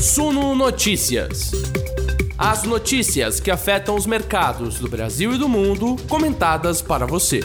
Suno Notícias. As notícias que afetam os mercados do Brasil e do mundo, comentadas para você.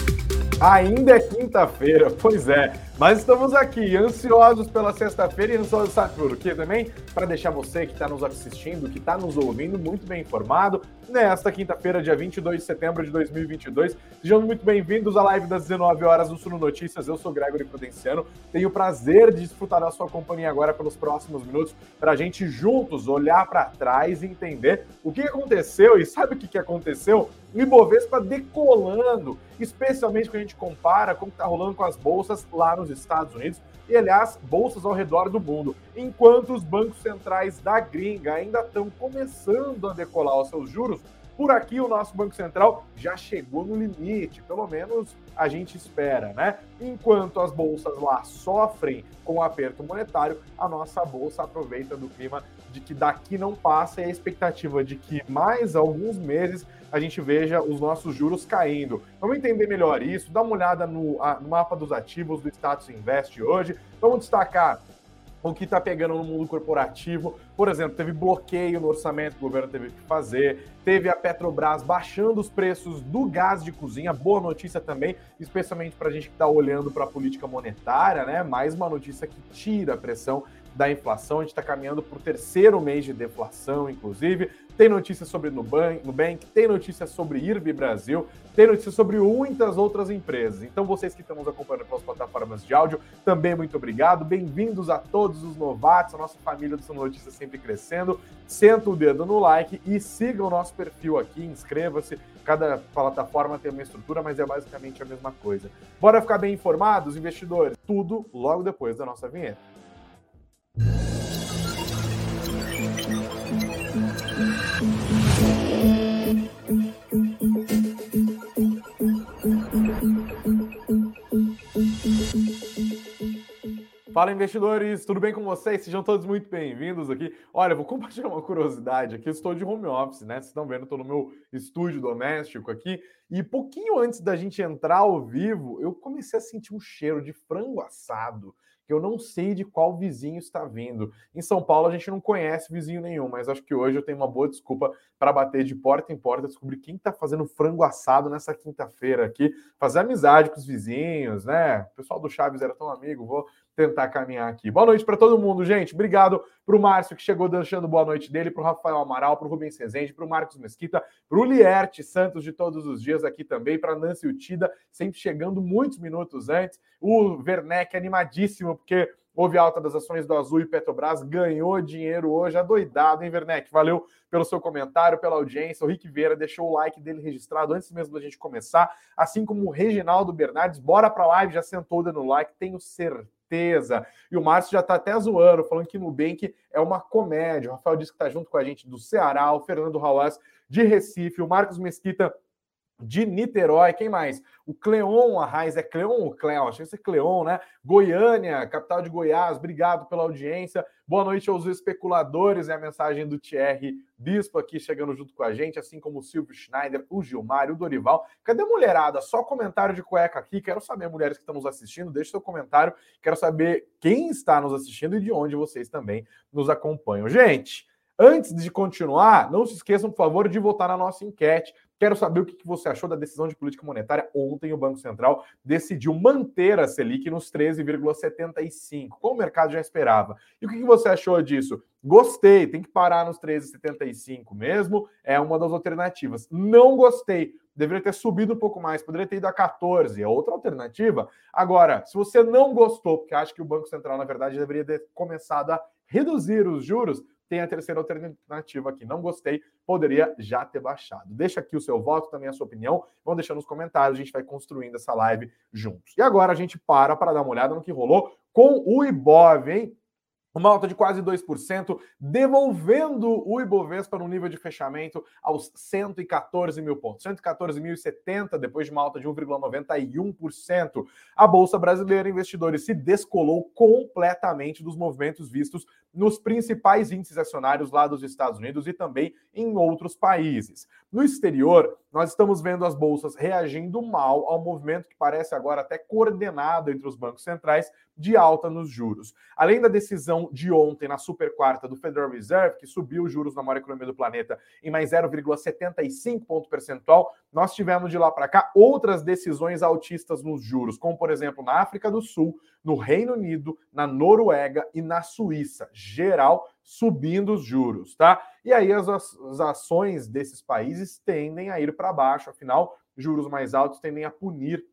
Ainda é quinta-feira, pois é. Mas estamos aqui, ansiosos pela sexta-feira e ansiosos, sabe por quê também? Para deixar você que está nos assistindo, que está nos ouvindo, muito bem informado nesta quinta-feira, dia 22 de setembro de 2022. Sejam muito bem-vindos à live das 19 horas do Suno Notícias. Eu sou Gregory Prudenciano. Tenho o prazer de desfrutar da sua companhia agora pelos próximos minutos para a gente juntos olhar para trás e entender o que aconteceu. E sabe o que aconteceu? O Ibovespa decolando, especialmente quando a gente compara com o que está rolando com as bolsas lá nos Estados Unidos e, aliás, bolsas ao redor do mundo, enquanto os bancos centrais da gringa ainda estão começando a decolar os seus juros. Por aqui, o nosso Banco Central já chegou no limite, pelo menos a gente espera, né? Enquanto as bolsas lá sofrem com o aperto monetário, a nossa bolsa aproveita do clima de que daqui não passa e a expectativa de que mais alguns meses a gente veja os nossos juros caindo. Vamos entender melhor isso, dá uma olhada no, no mapa dos ativos do Status Invest hoje. Vamos destacar o que está pegando no mundo corporativo. Por exemplo, teve bloqueio no orçamento que o governo teve que fazer, teve a Petrobras baixando os preços do gás de cozinha. Boa notícia também, especialmente para a gente que está olhando para a política monetária, né? Mais uma notícia que tira a pressão da inflação. A gente está caminhando para o terceiro mês de deflação, inclusive. Tem notícias sobre Nubank, tem notícias sobre IRB Brasil, tem notícias sobre muitas outras empresas. Então, vocês que estão nos acompanhando pelas plataformas de áudio, também muito obrigado. Bem-vindos a todos os novatos, a nossa família do São Notícias sempre crescendo. Senta o dedo no like e siga o nosso perfil aqui, inscreva-se. Cada plataforma tem uma estrutura, mas é basicamente a mesma coisa. Bora ficar bem informados, investidores? Tudo logo depois da nossa vinheta. Fala investidores, tudo bem com vocês? Sejam todos muito bem-vindos aqui. Olha, vou compartilhar uma curiosidade aqui. Eu estou de home office, né? Vocês estão vendo, estou no meu estúdio doméstico aqui. E pouquinho antes da gente entrar ao vivo, eu comecei a sentir um cheiro de frango assado que eu não sei de qual vizinho está vindo. Em São Paulo a gente não conhece vizinho nenhum, mas acho que hoje eu tenho uma boa desculpa para bater de porta em porta, descobrir quem está fazendo frango assado nessa quinta-feira aqui, fazer amizade com os vizinhos, né? O pessoal do Chaves era tão amigo, vou tentar caminhar aqui. Boa noite para todo mundo, gente. Obrigado para o Márcio, que chegou deixando boa noite dele, para o Rafael Amaral, para o Rubens Rezende, para o Marcos Mesquita, para o Lierte Santos de todos os dias aqui também, para Nancy Utida, sempre chegando muitos minutos antes. O Werneck animadíssimo, porque houve alta das ações do Azul e Petrobras, ganhou dinheiro hoje, adoidado, hein, Werneck? Valeu pelo seu comentário, pela audiência. O Rick Vieira deixou o like dele registrado antes mesmo da gente começar, assim como o Reginaldo Bernardes. Bora para a live, já sentou dando like, tenho certeza certeza. E o Márcio já está até zoando, falando que Nubank é uma comédia. O Rafael disse que está junto com a gente do Ceará, o Fernando Rauas de Recife, o Marcos Mesquita de Niterói, quem mais? O Cleon Arraes, é Cleon ou Cleon? Acho que é Cleon, né? Goiânia, capital de Goiás, obrigado pela audiência. Boa noite aos especuladores, é a mensagem do Thierry Bispo aqui chegando junto com a gente, assim como o Silvio Schneider, o Gilmar, o Dorival. Cadê a mulherada? Só comentário de cueca aqui. Quero saber, mulheres que estão nos assistindo, deixe seu comentário. Quero saber quem está nos assistindo e de onde vocês também nos acompanham. Gente, Antes de continuar, não se esqueçam, por favor, de votar na nossa enquete. Quero saber o que você achou da decisão de política monetária. Ontem, o Banco Central decidiu manter a Selic nos 13,75, como o mercado já esperava. E o que você achou disso? Gostei, tem que parar nos 13,75 mesmo, é uma das alternativas. Não gostei, deveria ter subido um pouco mais, poderia ter ido a 14, é outra alternativa. Agora, se você não gostou, porque acha que o Banco Central, na verdade, deveria ter começado a reduzir os juros, tem a terceira alternativa aqui. Não gostei, poderia já ter baixado. Deixa aqui o seu voto, também a sua opinião. Vão deixando nos comentários, a gente vai construindo essa live juntos. E agora a gente para para dar uma olhada no que rolou com o Ibov, hein? uma alta de quase 2%, devolvendo o Ibovespa no nível de fechamento aos 114 mil pontos. 114.070, depois de uma alta de 1,91%. A Bolsa Brasileira Investidores se descolou completamente dos movimentos vistos nos principais índices acionários lá dos Estados Unidos e também em outros países. No exterior, nós estamos vendo as bolsas reagindo mal ao movimento que parece agora até coordenado entre os bancos centrais de alta nos juros. Além da decisão de ontem na super quarta do Federal Reserve, que subiu os juros na maior economia do planeta em mais 0,75 ponto percentual, nós tivemos de lá para cá outras decisões altistas nos juros, como por exemplo na África do Sul, no Reino Unido, na Noruega e na Suíça. Geral subindo os juros, tá? E aí as, as ações desses países tendem a ir para baixo, afinal, juros mais altos tendem a punir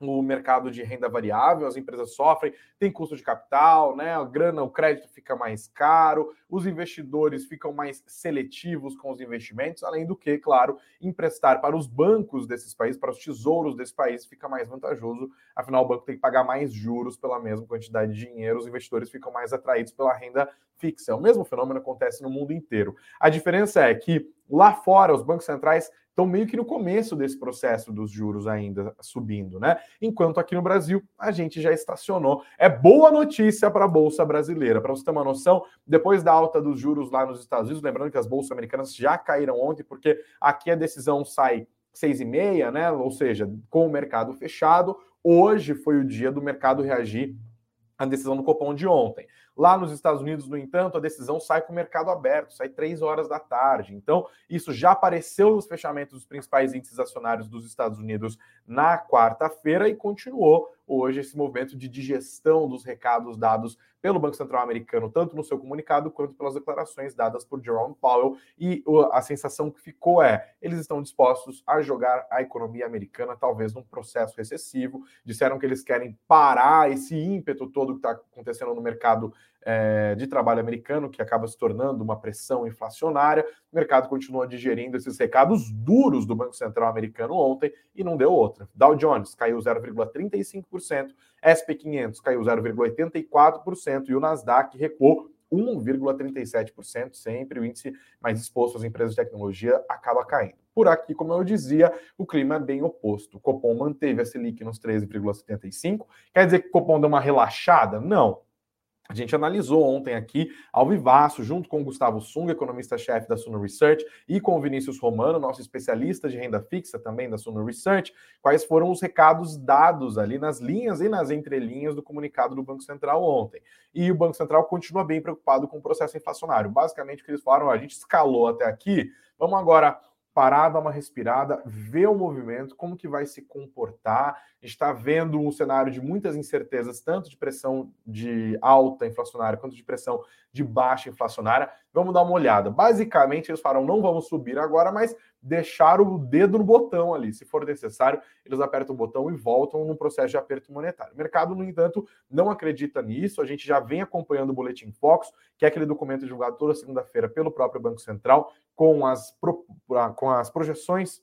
o mercado de renda variável, as empresas sofrem, tem custo de capital, né? A grana, o crédito fica mais caro, os investidores ficam mais seletivos com os investimentos, além do que, claro, emprestar para os bancos desses países, para os tesouros desse país, fica mais vantajoso. Afinal, o banco tem que pagar mais juros pela mesma quantidade de dinheiro, os investidores ficam mais atraídos pela renda fixa. O mesmo fenômeno acontece no mundo inteiro. A diferença é que lá fora os bancos centrais estão meio que no começo desse processo dos juros ainda subindo, né? Enquanto aqui no Brasil a gente já estacionou. É boa notícia para a bolsa brasileira. Para você ter uma noção, depois da alta dos juros lá nos Estados Unidos, lembrando que as bolsas americanas já caíram ontem, porque aqui a decisão sai seis e meia, né? Ou seja, com o mercado fechado. Hoje foi o dia do mercado reagir à decisão do Copom de ontem. Lá nos Estados Unidos, no entanto, a decisão sai com o mercado aberto, sai três horas da tarde. Então, isso já apareceu nos fechamentos dos principais índices acionários dos Estados Unidos na quarta-feira e continuou hoje esse movimento de digestão dos recados dados pelo Banco Central americano, tanto no seu comunicado quanto pelas declarações dadas por Jerome Powell. E a sensação que ficou é: eles estão dispostos a jogar a economia americana, talvez num processo recessivo. Disseram que eles querem parar esse ímpeto todo que está acontecendo no mercado é, de trabalho americano, que acaba se tornando uma pressão inflacionária. O mercado continua digerindo esses recados duros do Banco Central americano ontem e não deu outra. Dow Jones caiu 0,35%, SP 500 caiu 0,84% e o Nasdaq recuou 1,37%, sempre o índice mais exposto às empresas de tecnologia acaba caindo. Por aqui, como eu dizia, o clima é bem oposto. O Copom manteve a Selic nos 13,75. Quer dizer que o Copom deu uma relaxada? Não. A gente analisou ontem aqui, ao vivaço, junto com o Gustavo Sung, economista-chefe da Suno Research, e com o Vinícius Romano, nosso especialista de renda fixa também da Suno Research, quais foram os recados dados ali nas linhas e nas entrelinhas do comunicado do Banco Central ontem. E o Banco Central continua bem preocupado com o processo inflacionário. Basicamente, o que eles falaram, a gente escalou até aqui, vamos agora parar, dar uma respirada, ver o movimento, como que vai se comportar. Está vendo um cenário de muitas incertezas, tanto de pressão de alta inflacionária quanto de pressão de baixa inflacionária. Vamos dar uma olhada. Basicamente, eles falaram, não vamos subir agora, mas deixar o dedo no botão ali. Se for necessário, eles apertam o botão e voltam no processo de aperto monetário. O mercado, no entanto, não acredita nisso. A gente já vem acompanhando o Boletim Fox, que é aquele documento divulgado toda segunda-feira pelo próprio Banco Central, com as, com as projeções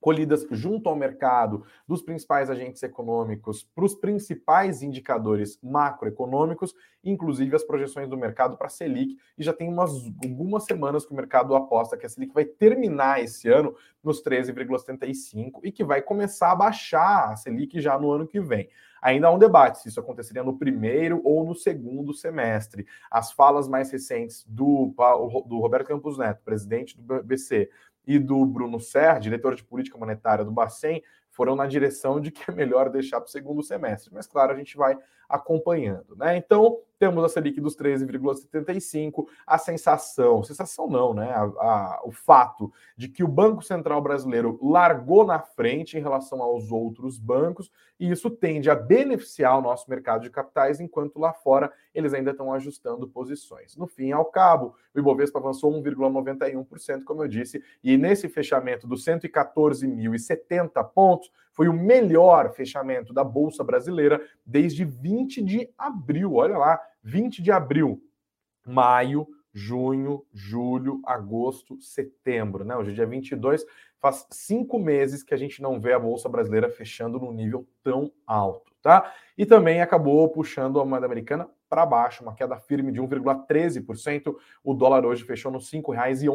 colhidas junto ao mercado dos principais agentes econômicos para os principais indicadores macroeconômicos, inclusive as projeções do mercado para a Selic, e já tem umas, algumas semanas que o mercado aposta que a Selic vai terminar esse ano nos 13,75 e que vai começar a baixar a Selic já no ano que vem. Ainda há um debate se isso aconteceria no primeiro ou no segundo semestre. As falas mais recentes do, do Roberto Campos Neto, presidente do BC, e do Bruno Serra, diretor de política monetária do Bacen, foram na direção de que é melhor deixar para o segundo semestre. Mas, claro, a gente vai acompanhando. Né? Então, temos a Selic dos 13,75, a sensação, sensação não, né? A, a, o fato de que o Banco Central brasileiro largou na frente em relação aos outros bancos, e isso tende a beneficiar o nosso mercado de capitais, enquanto lá fora eles ainda estão ajustando posições. No fim ao cabo, o Ibovespa avançou 1,91%, como eu disse, e nesse fechamento dos 114.070 pontos, foi o melhor fechamento da Bolsa Brasileira desde 20 de abril. Olha lá, 20 de abril. Maio, junho, julho, agosto, setembro, né? Hoje é dia 22, faz cinco meses que a gente não vê a Bolsa Brasileira fechando num nível tão alto, tá? E também acabou puxando a moeda americana para baixo, uma queda firme de 1,13%. O dólar hoje fechou nos R$ 5,11,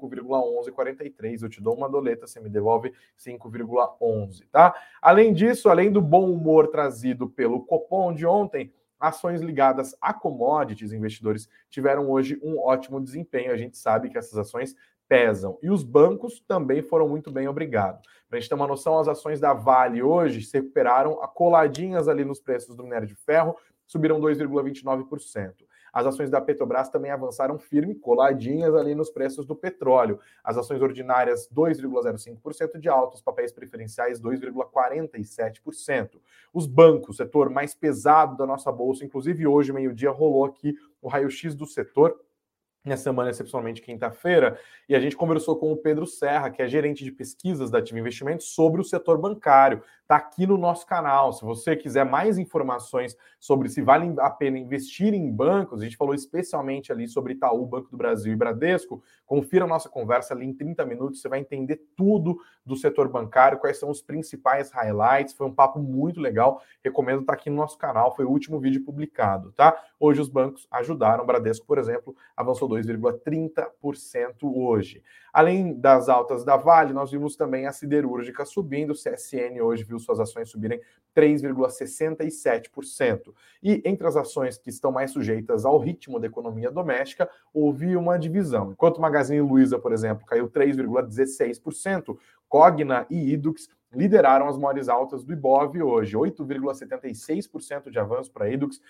5,1143. Eu te dou uma doleta, você me devolve 5,11, tá? Além disso, além do bom humor trazido pelo Copom de ontem, ações ligadas a commodities, investidores tiveram hoje um ótimo desempenho. A gente sabe que essas ações pesam. E os bancos também foram muito bem, obrigado. Para a gente ter uma noção, as ações da Vale hoje se recuperaram coladinhas ali nos preços do minério de ferro, subiram 2,29%. As ações da Petrobras também avançaram firme, coladinhas ali nos preços do petróleo. As ações ordinárias 2,05% de alta, os papéis preferenciais 2,47%. Os bancos, setor mais pesado da nossa bolsa, inclusive hoje meio-dia rolou aqui o raio-x do setor nessa semana, excepcionalmente quinta-feira, e a gente conversou com o Pedro Serra, que é gerente de pesquisas da Ativa Investimentos, sobre o setor bancário. Está aqui no nosso canal. Se você quiser mais informações sobre se vale a pena investir em bancos, a gente falou especialmente ali sobre Itaú, Banco do Brasil e Bradesco. Confira a nossa conversa ali em 30 minutos, você vai entender tudo do setor bancário, quais são os principais highlights. Foi um papo muito legal. Recomendo estar tá aqui no nosso canal, foi o último vídeo publicado, tá? Hoje os bancos ajudaram. O Bradesco, por exemplo, avançou 2,30% hoje. Além das altas da Vale, nós vimos também a siderúrgica subindo. O CSN hoje viu suas ações subirem 3,67%. E entre as ações que estão mais sujeitas ao ritmo da economia doméstica, houve uma divisão. Enquanto o Magazine Luiza, por exemplo, caiu 3,16%, Cogna e Idux lideraram as maiores altas do Ibov hoje, 8,76% de avanço para Idux,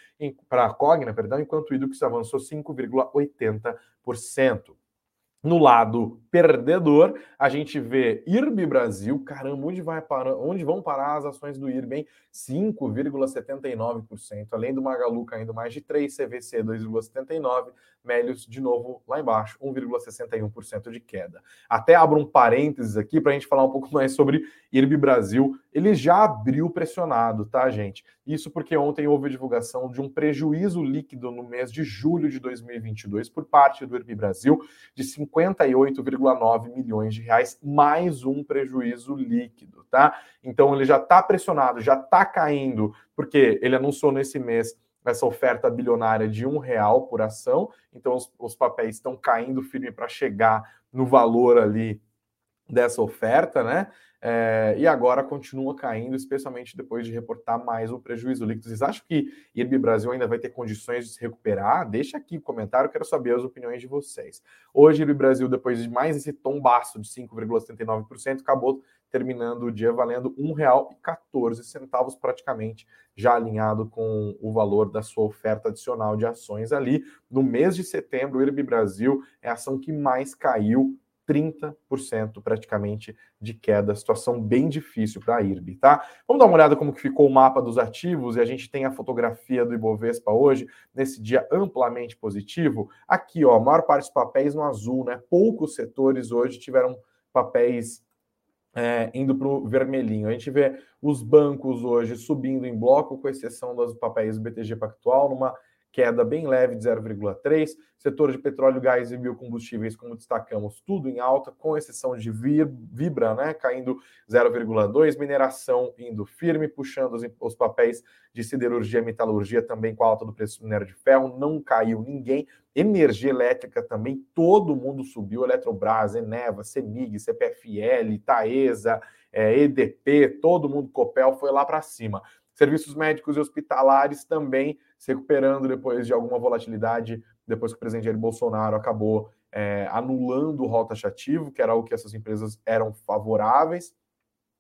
para Cogna, perdão, enquanto Idux avançou 5,80%. No lado perdedor, a gente vê IRB Brasil, caramba, onde, vai parar, onde vão parar as ações do IRB, hein? 5,79%, além do Magalu caindo mais de 3, CVC 2,79%, Melios de novo lá embaixo, 1,61% de queda. Até abro um parênteses aqui para a gente falar um pouco mais sobre IRB Brasil. Ele já abriu pressionado, tá, gente? Isso porque ontem houve a divulgação de um prejuízo líquido no mês de julho de 2022 por parte do IRB Brasil de 58,9 milhões de reais, mais um prejuízo líquido, tá? Então ele já está pressionado, já está caindo, porque ele anunciou nesse mês essa oferta bilionária de um real por ação, então os, os papéis estão caindo firme para chegar no valor ali dessa oferta, né? É, e agora continua caindo, especialmente depois de reportar mais um prejuízo líquido. Vocês acham que IRB Brasil ainda vai ter condições de se recuperar? Deixa aqui o comentário, quero saber as opiniões de vocês. Hoje, IRB Brasil, depois de mais esse tombaço de 5,79%, acabou terminando o dia valendo R$ 1,14, praticamente já alinhado com o valor da sua oferta adicional de ações ali. No mês de setembro, o IRB Brasil é a ação que mais caiu 30% praticamente de queda, situação bem difícil para a IRB, tá? Vamos dar uma olhada como que ficou o mapa dos ativos e a gente tem a fotografia do Ibovespa hoje, nesse dia amplamente positivo. Aqui, ó, a maior parte dos papéis no azul, né? Poucos setores hoje tiveram papéis é, indo para o vermelhinho. A gente vê os bancos hoje subindo em bloco, com exceção dos papéis do BTG Pactual, numa queda bem leve de 0,3. Setor de petróleo, gás e biocombustíveis, como destacamos, tudo em alta, com exceção de Vibra, né, caindo 0,2. Mineração indo firme, puxando os, os papéis de siderurgia e metalurgia também com a alta do preço do minério de ferro. Não caiu ninguém. Energia elétrica também, todo mundo subiu. Eletrobras, Eneva, Semig, CPFL, Taesa, é, EDP, todo mundo, Copel, foi lá para cima. Serviços médicos e hospitalares também se recuperando depois de alguma volatilidade, depois que o presidente Jair Bolsonaro acabou é, anulando o rol taxativo, que era o que essas empresas eram favoráveis.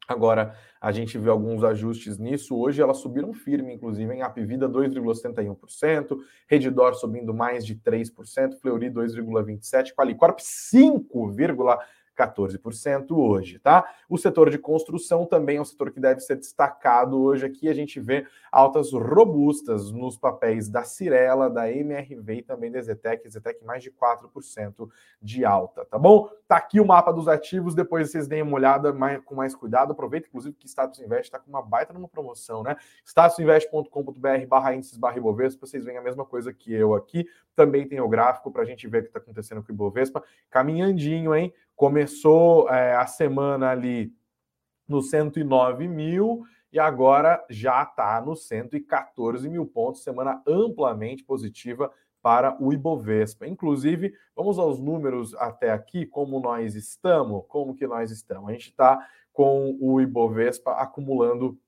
Agora a gente vê alguns ajustes nisso. Hoje elas subiram firme, inclusive em Apvida 2,71%, Redditor subindo mais de 3%, Fleury 2,27%, Qualicorp 5,1%. 14% hoje, tá? O setor de construção também é um setor que deve ser destacado hoje aqui. A gente vê altas robustas nos papéis da Cirela, da MRV e também da Zetec, Zetec mais de 4% de alta, tá bom? Tá aqui o mapa dos ativos, depois vocês deem uma olhada mais, com mais cuidado. Aproveita, inclusive, que Status Invest está com uma baita numa promoção, né? statusinvest.com.br barra índices barra Ibovespa, vocês veem a mesma coisa que eu aqui. Também tem o gráfico para a gente ver o que está acontecendo com o Ibovespa. Caminhandinho, hein? Começou é, a semana ali no 109 mil e agora já está no 114 mil pontos, semana amplamente positiva para o Ibovespa. Inclusive, vamos aos números até aqui, como nós estamos, como que nós estamos. A gente está com o Ibovespa acumulando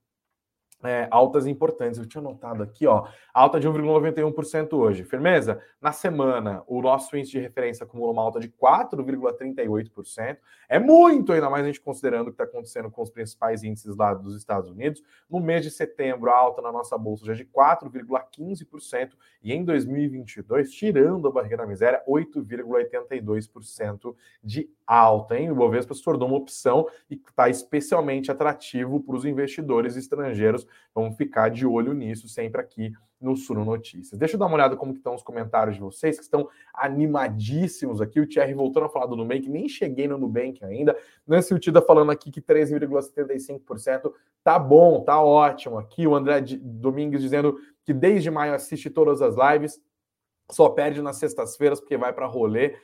é, altas importantes. Eu tinha notado aqui, ó, alta de 1,91% hoje. Firmeza? Na semana, o nosso índice de referência acumula uma alta de 4,38%. É muito, ainda mais a gente considerando o que está acontecendo com os principais índices lá dos Estados Unidos. No mês de setembro, a alta na nossa bolsa já é de 4,15% e em 2022, tirando a barreira da miséria, 8,82% de alta, hein? O Bovespa se tornou uma opção e está especialmente atrativo para os investidores estrangeiros. Vamos ficar de olho nisso sempre aqui no Suno Notícias. Deixa eu dar uma olhada como estão os comentários de vocês, que estão animadíssimos aqui. O Thierry voltando a falar do Nubank, nem cheguei no Nubank ainda. Nancy Utida falando aqui que 13,75% tá bom, tá ótimo. Aqui o André Domingues dizendo que desde maio assiste todas as lives só perde nas sextas-feiras porque vai para rolê.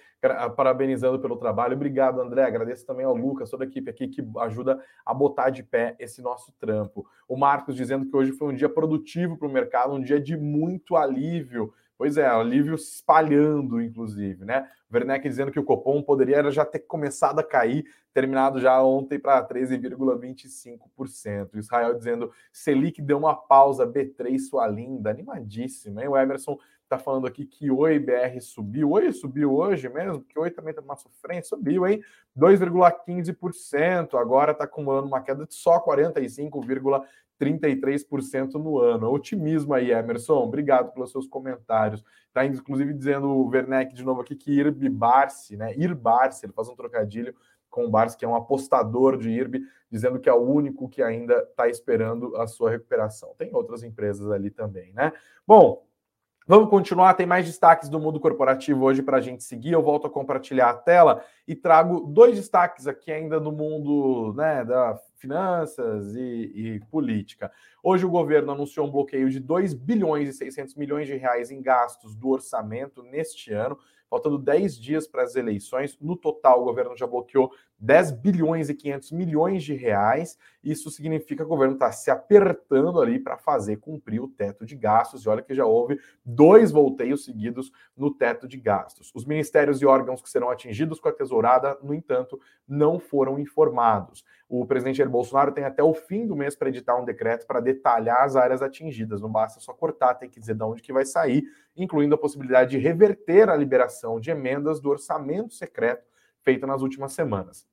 Parabenizando pelo trabalho. Obrigado, André. Agradeço também ao Lucas, toda a equipe aqui que ajuda a botar de pé esse nosso trampo. O Marcos dizendo que hoje foi um dia produtivo para o mercado, um dia de muito alívio. Pois é, alívio se espalhando, inclusive, né? Werneck dizendo que o Copom poderia já ter começado a cair, terminado já ontem para 13,25%. Israel dizendo Selic deu uma pausa, B3 sua linda, animadíssima, hein? O Emerson está falando aqui que Oi BR subiu. Oi subiu hoje mesmo, porque Oi também está numa sofrência, subiu, hein? 2,15%. Agora está acumulando uma queda de só 45,33% no ano. Otimismo aí, Emerson. Obrigado pelos seus comentários. Está inclusive dizendo o Werneck de novo aqui que IRB Barsi, né? Ir Barsi, ele faz um trocadilho com o Barsi, que é um apostador de IRB, dizendo que é o único que ainda está esperando a sua recuperação. Tem outras empresas ali também, né? Bom, Vamos continuar, tem mais destaques do mundo corporativo hoje para a gente seguir. Eu volto a compartilhar a tela e trago dois destaques aqui ainda do mundo né, da finanças e, e, política. Hoje o governo anunciou um bloqueio de 2 bilhões e 600 milhões de reais em gastos do orçamento neste ano faltando 10 dias para as eleições. No total, o governo já bloqueou 10 bilhões e 500 milhões de reais. Isso significa que o governo está se apertando ali para fazer cumprir o teto de gastos. E olha que já houve dois volteios seguidos no teto de gastos. Os ministérios e órgãos que serão atingidos com a tesourada, no entanto, não foram informados. O presidente Jair Bolsonaro tem até o fim do mês para editar um decreto para detalhar as áreas atingidas. Não basta só cortar, tem que dizer de onde que vai sair, incluindo a possibilidade de reverter a liberação de emendas do orçamento secreto feita nas últimas semanas.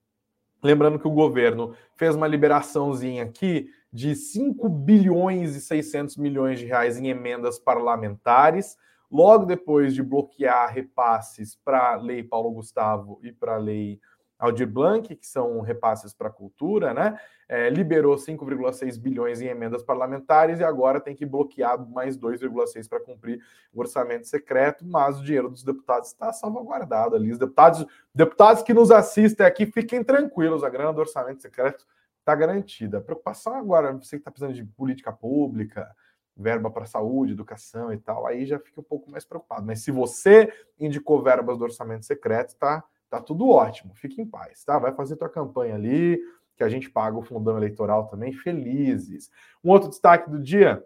Lembrando que o governo fez uma liberaçãozinha aqui de 5 bilhões e 600 milhões de reais em emendas parlamentares, logo depois de bloquear repasses para a Lei Paulo Gustavo e para a Lei Aldir Blanc, que são repasses para a cultura, né? É, liberou 5,6 bilhões em emendas parlamentares e agora tem que bloquear mais 2,6 para cumprir o orçamento secreto, mas o dinheiro dos deputados está salvaguardado ali. Os deputados, deputados que nos assistem aqui, fiquem tranquilos, a grana do orçamento secreto está garantida. A preocupação agora, você que está precisando de política pública, verba para saúde, educação e tal, aí já fica um pouco mais preocupado. Mas se você indicou verbas do orçamento secreto, tá Tá tudo ótimo, fique em paz, tá? Vai fazer tua campanha ali, que a gente paga o fundão eleitoral também, felizes. Um outro destaque do dia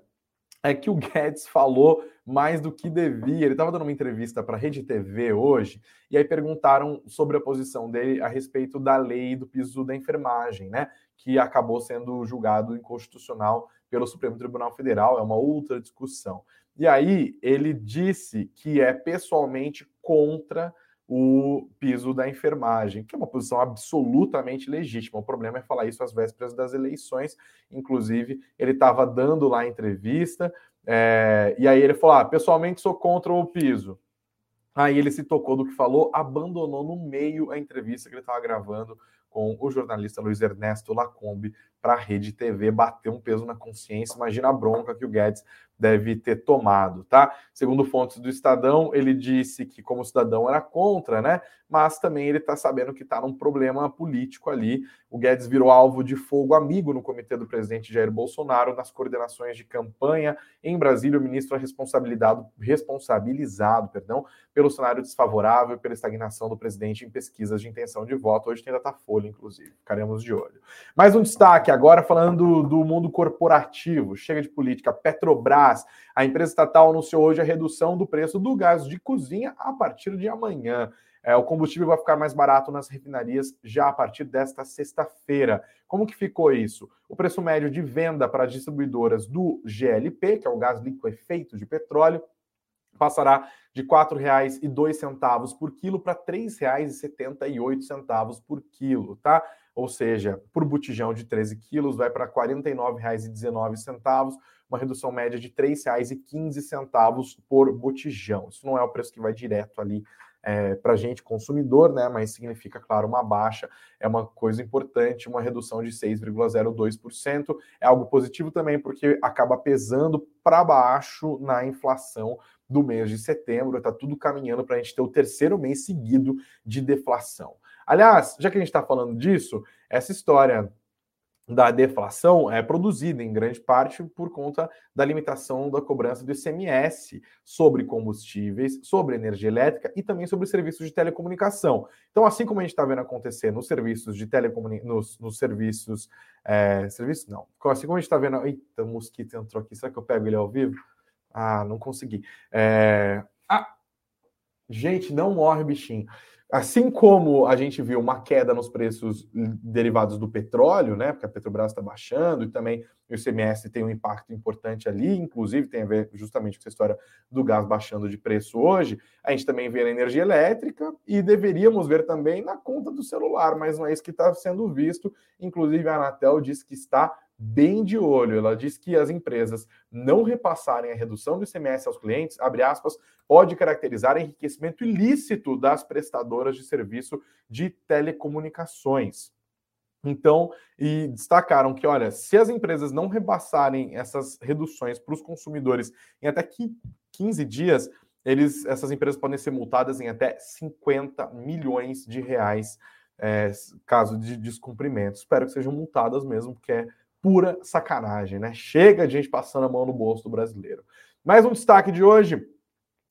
é que o Guedes falou mais do que devia. Ele estava dando uma entrevista para a Rede TV hoje, e aí perguntaram sobre a posição dele a respeito da lei do piso da enfermagem, né? Que acabou sendo julgado inconstitucional pelo Supremo Tribunal Federal, é uma outra discussão. E aí ele disse que é pessoalmente contra o piso da enfermagem, que é uma posição absolutamente legítima. O problema é falar isso às vésperas das eleições. Inclusive, ele estava dando lá entrevista, é, e aí ele falou: ah, pessoalmente sou contra o piso. Aí ele se tocou do que falou, abandonou no meio a entrevista que ele estava gravando com o jornalista Luiz Ernesto Lacombe para a Rede TV, bater um peso na consciência. Imagina a bronca que o Guedes deve ter tomado, tá? Segundo fontes do Estadão, ele disse que como cidadão era contra, né? Mas também ele está sabendo que está num problema político ali. O Guedes virou alvo de fogo amigo no comitê do presidente Jair Bolsonaro nas coordenações de campanha em Brasília. O ministro é responsabilizado, responsabilizado, perdão, pelo cenário desfavorável pela estagnação do presidente em pesquisas de intenção de voto. Hoje tem Datafolha, inclusive. Ficaremos de olho. Mais um destaque agora falando do mundo corporativo. Chega de política. Petrobras A empresa estatal anunciou hoje a redução do preço do gás de cozinha a partir de amanhã. É, o combustível vai ficar mais barato nas refinarias já a partir desta sexta-feira. Como que ficou isso? O preço médio de venda para as distribuidoras do GLP, que é o gás liquefeito de petróleo, passará de R$ 4,02 por quilo para R$ 3,78 por quilo, tá? Ou seja, por botijão de 13 quilos vai para R$ 49,19, uma redução média de R$ 3,15 por botijão. Isso não é o preço que vai direto ali é, para a gente, consumidor, né? Mas significa, claro, uma baixa, é uma coisa importante, uma redução de 6,02%. É algo positivo também, porque acaba pesando para baixo na inflação do mês de setembro. Está tudo caminhando para a gente ter o terceiro mês seguido de deflação. Aliás, já que a gente está falando disso, essa história da deflação é produzida em grande parte por conta da limitação da cobrança do ICMS sobre combustíveis, sobre energia elétrica e também sobre serviços de telecomunicação. Então, assim como a gente está vendo acontecer nos serviços de telecomunicação, nos, nos, serviços. É, não. Assim como a gente está vendo. Eita, o mosquito entrou aqui. Será que eu pego ele ao vivo? Ah, não consegui. É... Ah, gente, não morre bichinho. Assim como a gente viu uma queda nos preços derivados do petróleo, né? Porque a Petrobras está baixando e também o ICMS tem um impacto importante ali, inclusive tem a ver justamente com essa história do gás baixando de preço hoje. A gente também vê na energia elétrica e deveríamos ver também na conta do celular, mas não é isso que está sendo visto. Inclusive, a Anatel diz que está bem de olho. Ela diz que as empresas não repassarem a redução do ICMS aos clientes, abre aspas, pode caracterizar enriquecimento ilícito das prestadoras de serviço de telecomunicações. Então, e destacaram que, olha, se as empresas não repassarem essas reduções para os consumidores em até 15 dias, eles, essas empresas podem ser multadas em até 50 milhões de reais, é, caso de descumprimento. Espero que sejam multadas mesmo, porque é pura sacanagem, né? Chega de gente passando a mão no bolso do brasileiro. Mais um destaque de hoje: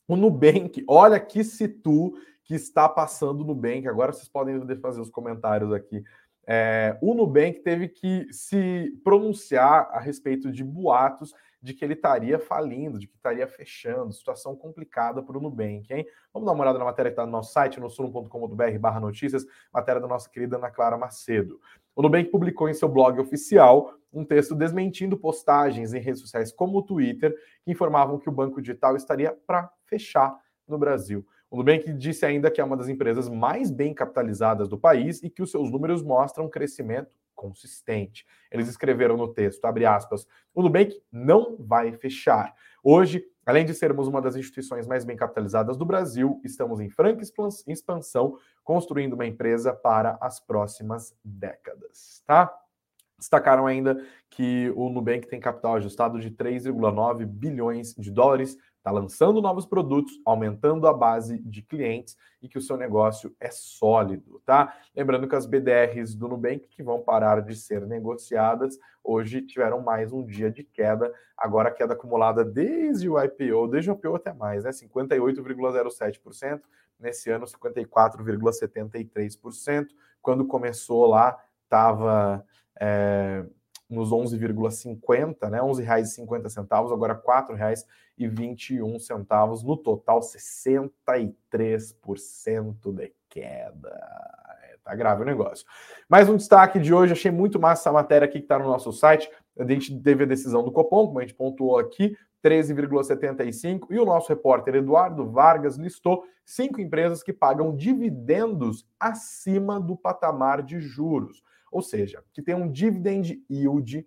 o Nubank. Olha que situ que está passando o Nubank. Agora vocês podem fazer os comentários aqui. É, o Nubank teve que se pronunciar a respeito de boatos de que ele estaria falindo, de que estaria fechando. Situação complicada para o Nubank, hein? Vamos dar uma olhada na matéria que está no nosso site, no suno.com.br barra notícias, matéria da nossa querida Ana Clara Macedo. O Nubank publicou em seu blog oficial um texto desmentindo postagens em redes sociais como o Twitter, que informavam que o banco digital estaria para fechar no Brasil. O Nubank disse ainda que é uma das empresas mais bem capitalizadas do país e que os seus números mostram um crescimento consistente. Eles escreveram no texto, abre aspas, o Nubank não vai fechar. Hoje, além de sermos uma das instituições mais bem capitalizadas do Brasil, estamos em franca expansão, construindo uma empresa para as próximas décadas, tá? Destacaram ainda que o Nubank tem capital ajustado de 3,9 bilhões de dólares, está lançando novos produtos, aumentando a base de clientes e que o seu negócio é sólido, tá? Lembrando que as BDRs do Nubank que vão parar de ser negociadas hoje tiveram mais um dia de queda, agora queda acumulada desde o IPO, desde o IPO até mais, né? 58,07%, nesse ano 54,73%, quando começou lá estava é, nos 11,50, né? R$ 11,50, agora R$ 4,21, no total 63% de queda. É, tá grave o negócio. Mais um destaque de hoje, achei muito massa essa matéria aqui que está no nosso site. A gente teve a decisão do Copom, como a gente pontuou aqui, 13,75. E o nosso repórter Eduardo Vargas listou cinco empresas que pagam dividendos acima do patamar de juros ou seja, que tem um dividend yield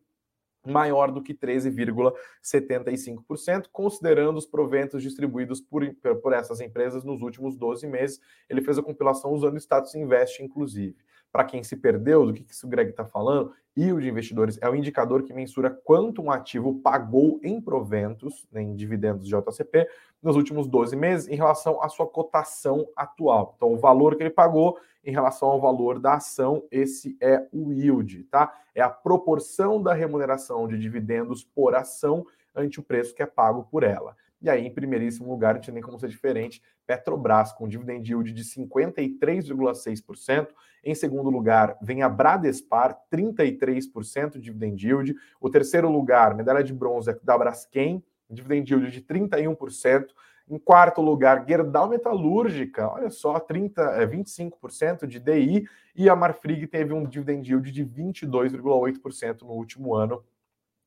maior do que 13,75%, considerando os proventos distribuídos por, por essas empresas nos últimos 12 meses. Ele fez a compilação usando o status invest, inclusive. Para quem se perdeu do que, que o Greg está falando, yield de investidores é o indicador que mensura quanto um ativo pagou em proventos, né, em dividendos de JCP, nos últimos 12 meses em relação à sua cotação atual. Então, o valor que ele pagou em relação ao valor da ação, esse é o yield, tá? É a proporção da remuneração de dividendos por ação ante o preço que é pago por ela. E aí, em primeiríssimo lugar, não tinha nem como ser diferente, Petrobras, com dividend yield de 53,6%. Em segundo lugar, vem a Bradespar, 33% de dividend yield. O terceiro lugar, medalha de bronze, é da Braskem, dividend yield de 31%. Em quarto lugar, Gerdau Metalúrgica, olha só, 30, é, 25% de DI, e a Marfrig teve um dividend yield de 22,8% no último ano.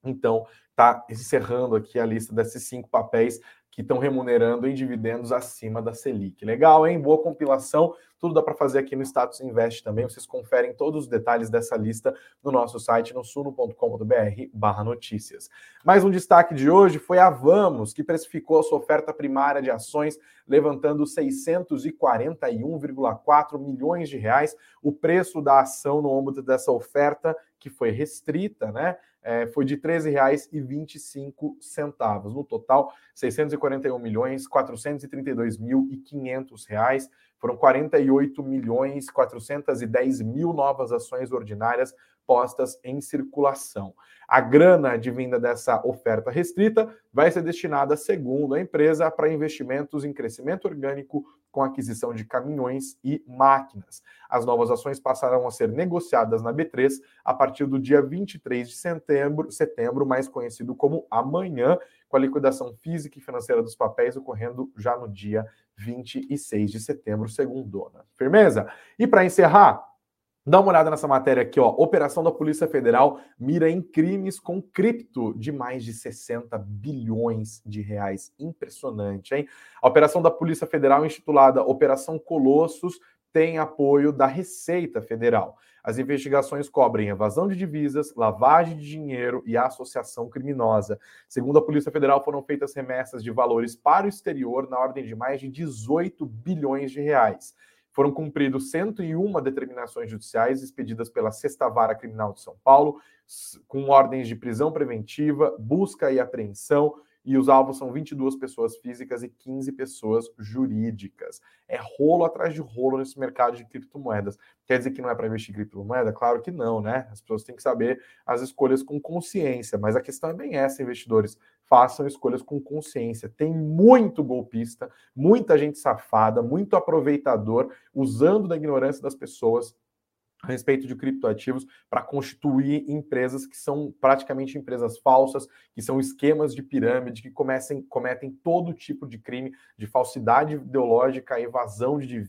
Então, está encerrando aqui a lista desses cinco papéis que estão remunerando em dividendos acima da Selic. Legal, hein? Boa compilação. Tudo dá para fazer aqui no Status Invest também. Vocês conferem todos os detalhes dessa lista no nosso site, no suno.com.br notícias. Mais um destaque de hoje foi a Vamos, que precificou a sua oferta primária de ações, levantando 641,4 milhões de reais. O preço da ação no âmbito dessa oferta, que foi restrita, né? É, foi de R$ 13,25. No total, 641 milhões 432 mil e 500 reais. Foram 48 milhões 410 mil novas ações ordinárias postas em circulação. A grana advinda dessa oferta restrita vai ser destinada, segundo a empresa, para investimentos em crescimento orgânico com aquisição de caminhões e máquinas. As novas ações passarão a ser negociadas na B3 a partir do dia 23 de setembro, setembro, mais conhecido como amanhã, com a liquidação física e financeira dos papéis ocorrendo já no dia 26 de setembro, segundo dona. Firmeza? E para encerrar, Dá uma olhada nessa matéria aqui, ó. Operação da Polícia Federal mira em crimes com cripto de mais de 60 bilhões de reais. Impressionante, hein? A operação da Polícia Federal, intitulada Operação Colossos, tem apoio da Receita Federal. As investigações cobrem evasão de divisas, lavagem de dinheiro e associação criminosa. Segundo a Polícia Federal, foram feitas remessas de valores para o exterior na ordem de mais de 18 bilhões de reais foram cumpridos 101 determinações judiciais expedidas pela Sexta Vara Criminal de São Paulo, com ordens de prisão preventiva, busca e apreensão, e os alvos são 22 pessoas físicas e 15 pessoas jurídicas. É rolo atrás de rolo nesse mercado de criptomoedas. Quer dizer que não é para investir em criptomoeda? Claro que não, né? As pessoas têm que saber as escolhas com consciência, mas a questão é bem essa, investidores. Façam escolhas com consciência. Tem muito golpista, muita gente safada, muito aproveitador, usando da ignorância das pessoas a respeito de criptoativos para constituir empresas que são praticamente empresas falsas, que são esquemas de pirâmide, que comecem, cometem todo tipo de crime de falsidade ideológica, evasão de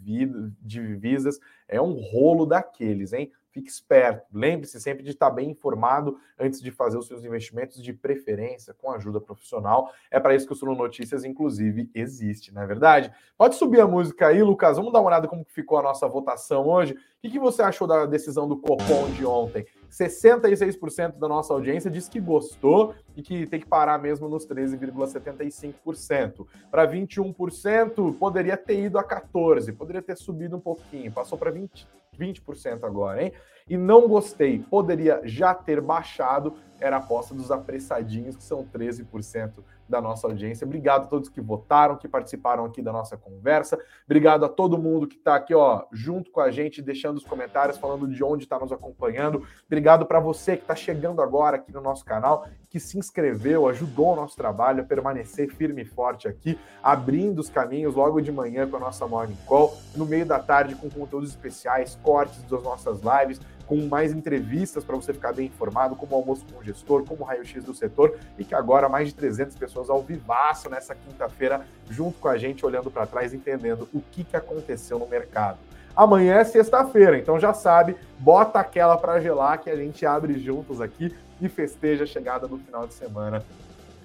divisas. É um rolo daqueles, hein? Fique esperto. Lembre-se sempre de estar bem informado antes de fazer os seus investimentos, de preferência, com ajuda profissional. É para isso que o Suno Notícias, inclusive, existe, não é verdade? Pode subir a música aí, Lucas. Vamos dar uma olhada como ficou a nossa votação hoje. O que você achou da decisão do Copom de ontem? 66% da nossa audiência diz que gostou e que tem que parar mesmo nos 13,75%. Para 21%, poderia ter ido a 14%, poderia ter subido um pouquinho, passou para 20%. 20% agora, hein? E não gostei, poderia já ter baixado, era a aposta dos apressadinhos, que são 13% da nossa audiência. Obrigado a todos que votaram, que participaram aqui da nossa conversa. Obrigado a todo mundo que está aqui, ó, junto com a gente, deixando os comentários, falando de onde está nos acompanhando. Obrigado para você que está chegando agora aqui no nosso canal, que se inscreveu, ajudou o nosso trabalho a permanecer firme e forte aqui, abrindo os caminhos logo de manhã com a nossa Morning Call, no meio da tarde com conteúdos especiais, cortes das nossas lives com mais entrevistas para você ficar bem informado, como almoço com o gestor, como raio-x do setor, e que agora mais de 300 pessoas ao vivaço nessa quinta-feira, junto com a gente, olhando para trás, entendendo o que, que aconteceu no mercado. Amanhã é sexta-feira, então já sabe, bota aquela para gelar que a gente abre juntos aqui e festeja a chegada do final de semana.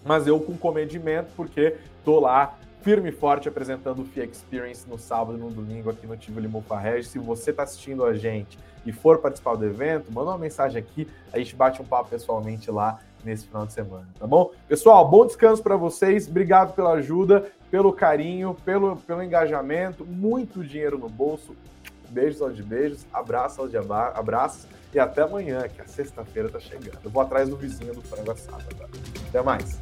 Mas eu com comedimento, porque tô lá firme e forte apresentando o FIA Experience no sábado e no domingo aqui no Tivoli Mufarreg. Se você está assistindo a gente e for participar do evento, manda uma mensagem aqui, a gente bate um papo pessoalmente lá nesse final de semana, tá bom? Pessoal, bom descanso para vocês, obrigado pela ajuda, pelo carinho, pelo, pelo engajamento, muito dinheiro no bolso. Beijos aos de beijos, abraços aos de abraços e até amanhã, que a sexta-feira tá chegando. Eu vou atrás do vizinho do frango assado agora. Até mais.